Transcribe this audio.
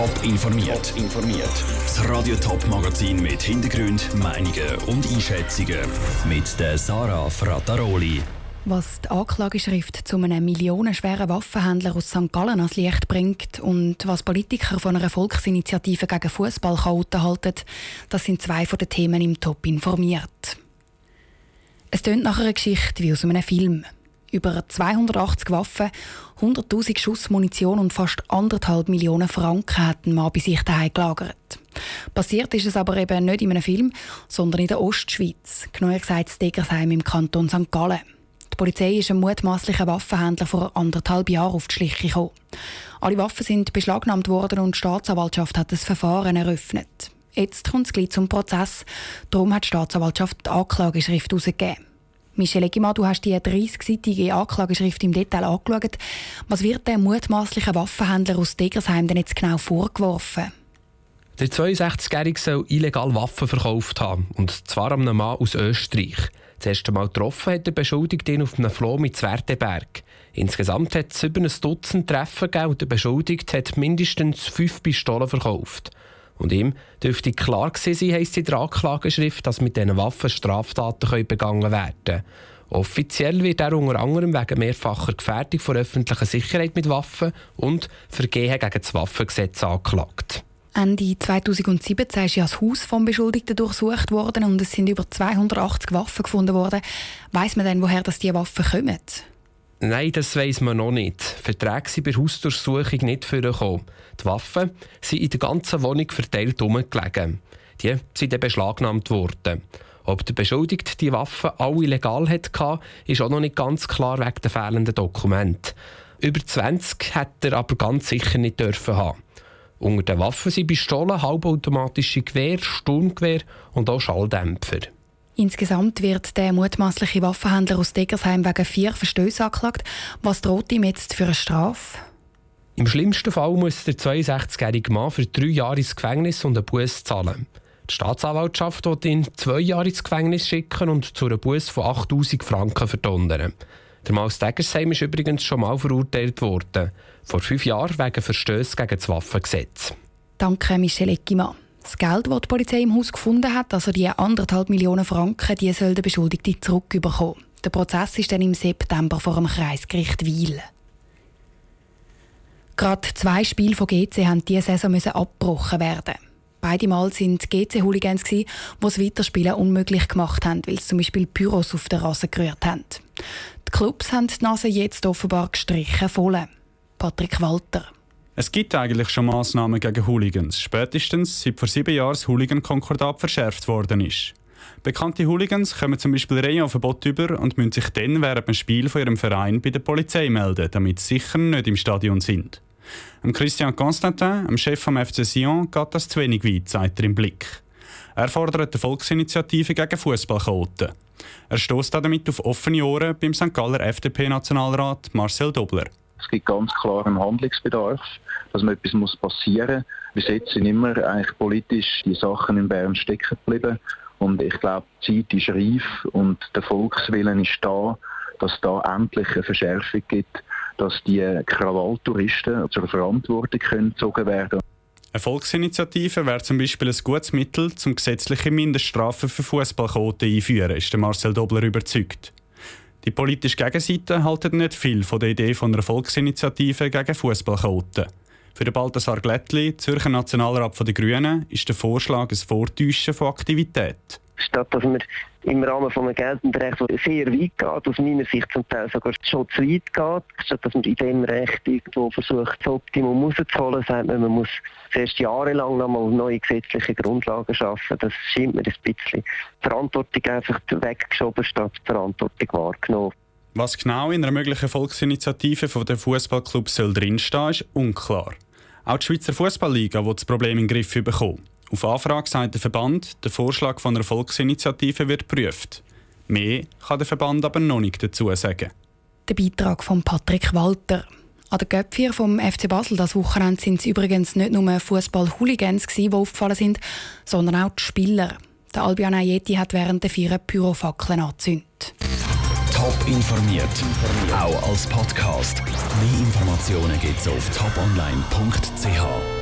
Top informiert. informiert. Das Radio Top Magazin mit Hintergrund, Meinungen und Einschätzungen mit der Sarah Frataroli. Was die Anklageschrift zu einem millionenschweren Waffenhändler aus St. Gallen ans Licht bringt und was Politiker von einer Volksinitiative gegen Fußballchaoten halten, das sind zwei von den Themen im Top informiert. Es tönt nach einer Geschichte wie aus einem Film. Über 280 Waffen, 100.000 Schuss Munition und fast anderthalb Millionen Franken hat ein Mann bei sich daheim gelagert. Passiert ist es aber eben nicht in einem Film, sondern in der Ostschweiz, genauer gesagt in Degersheim im Kanton St. Gallen. Die Polizei ist einem mutmaßlichen Waffenhändler vor anderthalb Jahren auf die Schliche gekommen. Alle Waffen sind beschlagnahmt worden und die Staatsanwaltschaft hat das Verfahren eröffnet. Jetzt kommt es gleich zum Prozess. Darum hat die Staatsanwaltschaft die Anklageschrift herausgegeben. Michel Eggimann, du hast die 30-seitige Anklageschrift im Detail angeschaut. Was wird dem mutmaßlichen Waffenhändler aus Degersheim denn jetzt genau vorgeworfen? Der 62-Jährige soll illegal Waffen verkauft haben, und zwar einem Mann aus Österreich. Das erste Mal getroffen hat der Beschuldigte ihn auf einem Floh mit Zwerteberg. Insgesamt hat es über ein Dutzend Treffen gegeben und der Beschuldigte hat mindestens fünf Pistolen verkauft. Und ihm dürfte klar gewesen sein, heisst in der Anklageschrift, dass mit diesen Waffen Straftaten begangen werden können. Offiziell wird er unter anderem wegen mehrfacher Gefährdung von öffentlicher Sicherheit mit Waffen und Vergehen gegen das Waffengesetz angeklagt. Ende 2017 ist ja das Haus vom Beschuldigten durchsucht worden und es sind über 280 Waffen gefunden worden. Weiß man denn, woher das die Waffen kommen? Nein, das weiß man noch nicht. Verträge sind bei Hausdurchsuchung nicht vorgekommen. Die Waffen sind in der ganzen Wohnung verteilt herumgelegen. Die sind dann beschlagnahmt worden. Ob der Beschuldigte die Waffen alle legal hatte, ist auch noch nicht ganz klar wegen der fehlenden Dokumente. Über 20 hätte er aber ganz sicher nicht dürfen haben. Unter den Waffen sind Pistolen, halbautomatische Gewehr, Sturmgewehr und auch Schalldämpfer. Insgesamt wird der mutmaßliche Waffenhändler aus Degersheim wegen vier Verstößen angeklagt. Was droht ihm jetzt für eine Strafe? Im schlimmsten Fall muss der 62-jährige Mann für drei Jahre ins Gefängnis und einen Bus zahlen. Die Staatsanwaltschaft wird ihn zwei Jahre ins Gefängnis schicken und zu einem Bus von 8000 Franken verdonnern. Der Mann aus Degersheim ist übrigens schon mal verurteilt worden. Vor fünf Jahren wegen Verstößen gegen das Waffengesetz. Danke, Michel Eckimann. Das Geld, das die Polizei im Haus gefunden hat, also die anderthalb Millionen Franken, die soll der Beschuldigte zurückbekommen. Der Prozess ist dann im September vor dem Kreisgericht Wiel. Gerade zwei Spiele von GC haben diese Saison abgebrochen werden. Beide Mal sind GC-Hooligans, die das Weiterspielen unmöglich gemacht haben, weil sie zum Beispiel Pyros auf der Rasse gerührt haben. Die Clubs haben die Nase jetzt offenbar gestrichen voll. Patrick Walter. Es gibt eigentlich schon Massnahmen gegen Hooligans, spätestens seit vor sieben Jahren das Hooligan-Konkordat verschärft worden ist. Bekannte Hooligans kommen zum Beispiel Reihenverbot über und müssen sich dann während dem Spiel von ihrem Verein bei der Polizei melden, damit sie sicher nicht im Stadion sind. Am Christian Constantin, am Chef vom FC Sion, geht das zu wenig weit, sagt er im Blick. Er fordert eine Volksinitiative gegen Fußballchaoten. Er stößt damit auf offene Ohren beim St. Galler FDP-Nationalrat Marcel Dobler. Es gibt ganz klar einen Handlungsbedarf, dass man etwas muss passieren muss. Bis jetzt sind immer eigentlich politisch die Sachen in Bern stecken geblieben. Und ich glaube, die Zeit ist reif und der Volkswillen ist da, dass da endlich eine Verschärfung gibt, dass die Krawalltouristen zur Verantwortung gezogen werden eine Volksinitiative wäre zum Beispiel ein gutes Mittel, um gesetzliche Mindeststrafen für Fußballquoten einzuführen, ist Marcel Dobler überzeugt. Die politische Gegenseite halten nicht viel von der Idee von einer Volksinitiative gegen Fußballquoten. Für den Balthasar Glättli, Zürcher Nationalrat der Grünen, ist der Vorschlag ein Vortäuschen von Aktivität statt dass man im Rahmen von einem geltenden Recht, das sehr weit geht, aus meiner Sicht zum Teil sogar schon zu weit geht, statt dass man in dem Recht irgendwo versucht, das Optimum rauszuholen, sagt man, man muss zuerst jahrelang nochmal neue gesetzliche Grundlagen schaffen. Das scheint mir ein bisschen Verantwortung einfach weggeschoben, statt Verantwortung wahrgenommen. Was genau in einer möglichen Volksinitiative von den Fußballclubs soll drinstehen, ist unklar. Auch die Schweizer Fußballliga will das Problem in den Griff bekommen. Auf Anfrage sagt der Verband, der Vorschlag von einer Volksinitiative wird geprüft. Mehr kann der Verband aber noch nicht dazu sagen. Der Beitrag von Patrick Walter. An der Göpfier vom FC Basel das Wochenende sind es übrigens nicht nur Fußball-Hooligans, die aufgefallen sind, sondern auch die Spieler. Der Albion Ayeti hat während der Vier Pyrofackeln angezündet. Top informiert, auch als Podcast. Mehr Informationen gibt es auf toponline.ch.